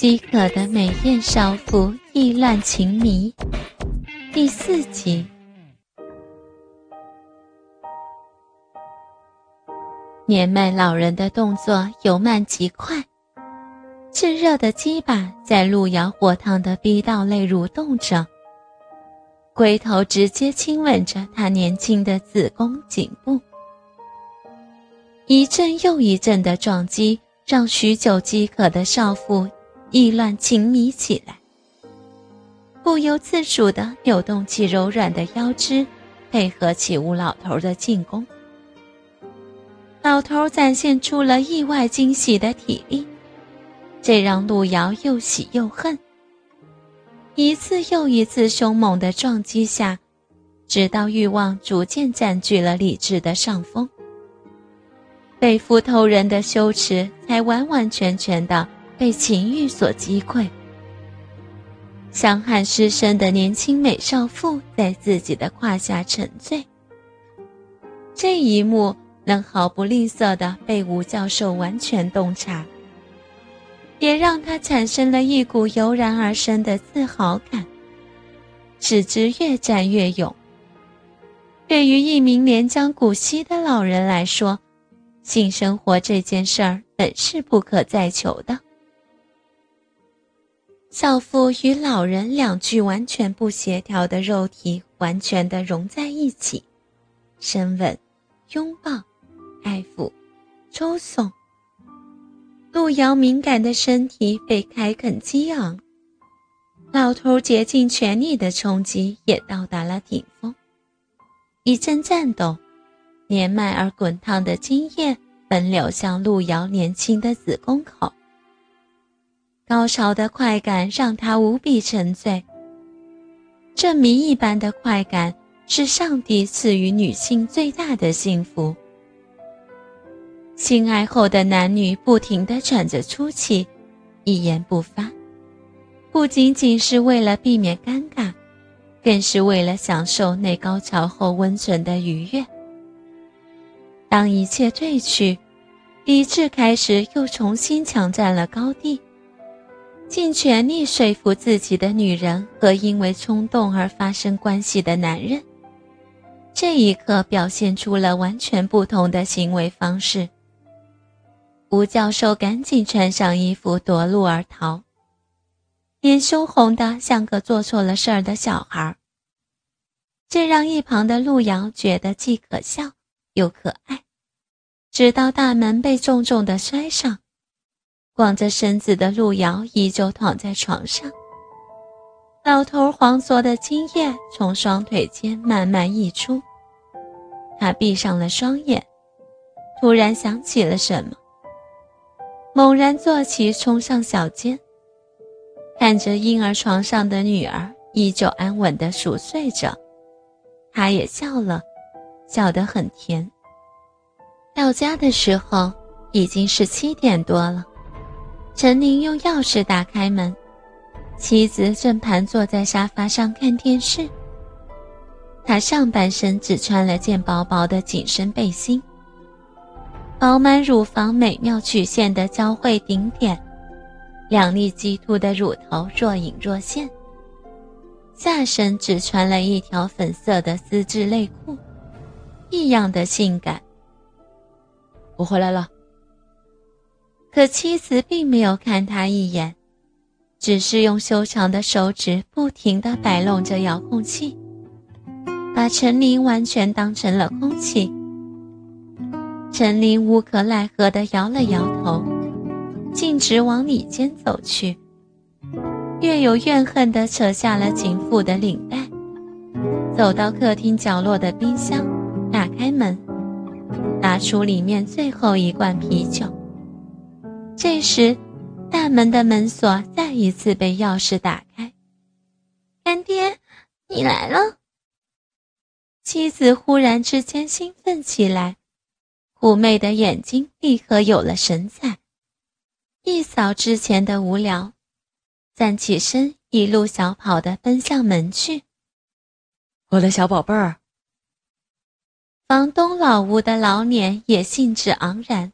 饥渴的美艳少妇意乱情迷，第四集。年迈老人的动作由慢极快，炙热的鸡巴在路遥火烫的逼道内蠕动着，龟头直接亲吻着他年轻的子宫颈部。一阵又一阵的撞击，让许久饥渴的少妇意乱情迷起来，不由自主地扭动起柔软的腰肢，配合起吴老头的进攻。老头展现出了意外惊喜的体力，这让路遥又喜又恨。一次又一次凶猛的撞击下，直到欲望逐渐占据了理智的上风。被斧头人的羞耻才完完全全的被情欲所击溃。香汗湿身的年轻美少妇在自己的胯下沉醉。这一幕能毫不吝啬的被吴教授完全洞察，也让他产生了一股油然而生的自豪感，使之越战越勇。对于一名连江古稀的老人来说，性生活这件事儿本是不可再求的。少妇与老人两具完全不协调的肉体完全的融在一起，深吻、拥抱、爱抚、抽送。路遥敏感的身体被开垦激昂，老头竭尽全力的冲击也到达了顶峰，一阵颤抖。年迈而滚烫的精液奔流向路遥年轻的子宫口，高潮的快感让他无比沉醉。这谜一般的快感是上帝赐予女性最大的幸福。性爱后的男女不停地喘着粗气，一言不发，不仅仅是为了避免尴尬，更是为了享受那高潮后温存的愉悦。当一切褪去，理智开始又重新抢占了高地，尽全力说服自己的女人和因为冲动而发生关系的男人。这一刻表现出了完全不同的行为方式。吴教授赶紧穿上衣服夺路而逃，脸羞红的像个做错了事儿的小孩。这让一旁的陆遥觉得既可笑。又可爱，直到大门被重重的摔上，光着身子的路遥依旧躺在床上。老头黄浊的精液从双腿间慢慢溢出，他闭上了双眼，突然想起了什么，猛然坐起，冲上小间，看着婴儿床上的女儿依旧安稳地熟睡着，他也笑了。笑得很甜。到家的时候已经是七点多了，陈琳用钥匙打开门，妻子正盘坐在沙发上看电视。她上半身只穿了件薄薄的紧身背心，饱满乳房美妙曲线的交汇顶点，两粒鸡突的乳头若隐若现。下身只穿了一条粉色的丝质内裤。异样的性感。我回来了。可妻子并没有看他一眼，只是用修长的手指不停地摆弄着遥控器，把陈琳完全当成了空气。陈琳无可奈何地摇了摇头，径直往里间走去，略有怨恨地扯下了紧缚的领带，走到客厅角落的冰箱。打开门，拿出里面最后一罐啤酒。这时，大门的门锁再一次被钥匙打开。干爹，你来了！妻子忽然之间兴奋起来，妩媚的眼睛立刻有了神采，一扫之前的无聊，站起身，一路小跑的奔向门去。我的小宝贝儿。房东老吴的老脸也兴致盎然，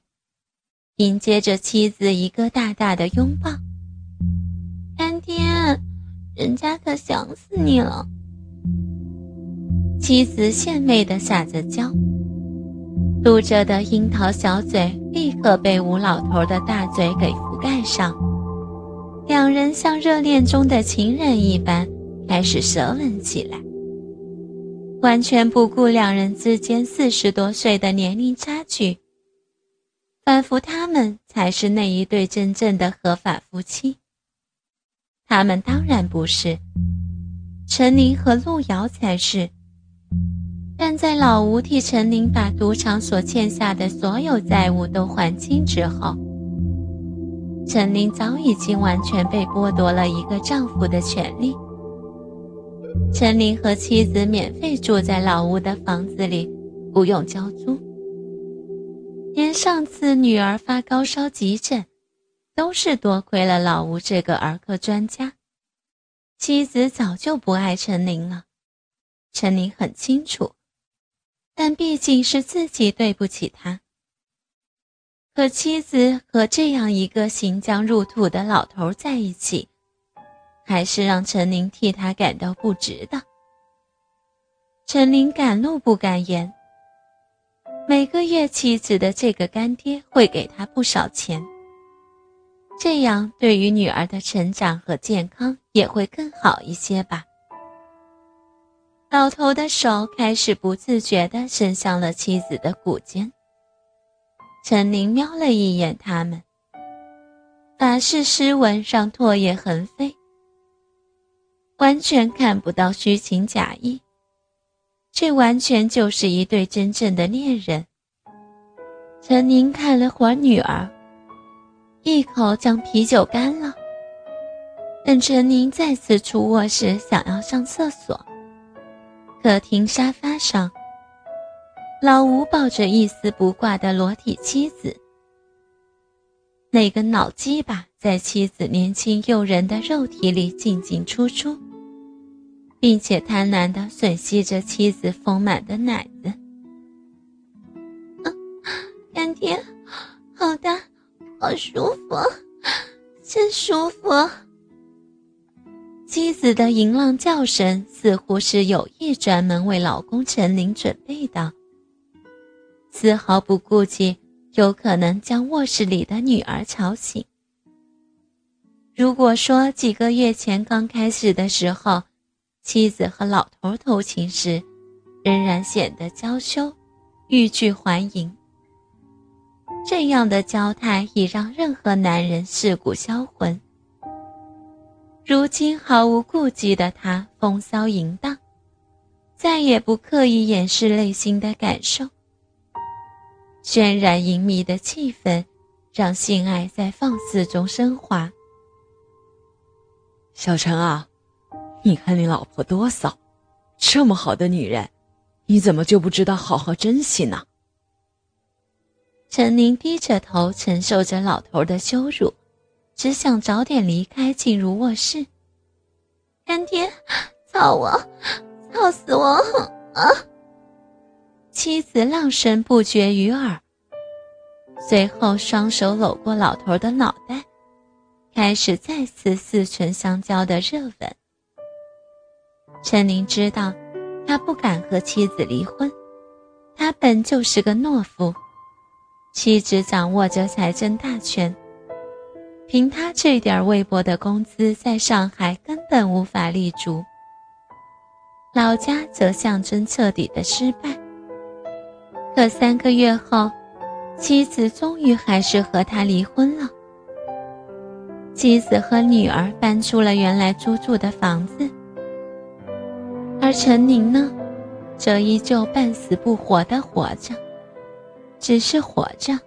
迎接着妻子一个大大的拥抱。人家可想死你了。妻子献媚的撒着娇，嘟着的樱桃小嘴立刻被吴老头的大嘴给覆盖上，两人像热恋中的情人一般开始舌吻起来，完全不顾两人之间四十多岁的年龄差距，仿佛他们才是那一对真正的合法夫妻。他们当然不是，陈宁和陆遥才是。但在老吴替陈宁把赌场所欠下的所有债务都还清之后，陈宁早已经完全被剥夺了一个丈夫的权利。陈宁和妻子免费住在老吴的房子里，不用交租。连上次女儿发高烧急诊，都是多亏了老吴这个儿科专家。妻子早就不爱陈宁了，陈宁很清楚。但毕竟是自己对不起他。可妻子和这样一个行将入土的老头在一起，还是让陈宁替他感到不值的。陈宁敢怒不敢言。每个月妻子的这个干爹会给他不少钱，这样对于女儿的成长和健康也会更好一些吧。老头的手开始不自觉地伸向了妻子的骨间。陈宁瞄了一眼他们，法式诗文让唾液横飞，完全看不到虚情假意，这完全就是一对真正的恋人。陈宁看了会儿女儿，一口将啤酒干了。等陈宁再次出卧室，想要上厕所。客厅沙发上，老吴抱着一丝不挂的裸体妻子。那个脑鸡巴在妻子年轻诱人的肉体里进进出出，并且贪婪地吮吸着妻子丰满的奶子。干爹，好大，好舒服，真舒服。妻子的淫浪叫声似乎是有意专门为老公陈林准备的，丝毫不顾及有可能将卧室里的女儿吵醒。如果说几个月前刚开始的时候，妻子和老头偷情时，仍然显得娇羞，欲拒还迎，这样的娇态已让任何男人蚀骨销魂。如今毫无顾忌的他风骚淫荡，再也不刻意掩饰内心的感受。渲染淫靡的气氛，让性爱在放肆中升华。小陈啊，你看你老婆多骚，这么好的女人，你怎么就不知道好好珍惜呢？陈宁低着头承受着老头的羞辱。只想早点离开，进入卧室。干爹，操我，操死我！啊！妻子浪声不绝于耳，随后双手搂过老头的脑袋，开始再次四唇相交的热吻。陈宁知道，他不敢和妻子离婚，他本就是个懦夫，妻子掌握着财政大权。凭他这点微薄的工资，在上海根本无法立足。老家则象征彻底的失败。可三个月后，妻子终于还是和他离婚了。妻子和女儿搬出了原来租住的房子，而陈宁呢，则依旧半死不活的活着，只是活着。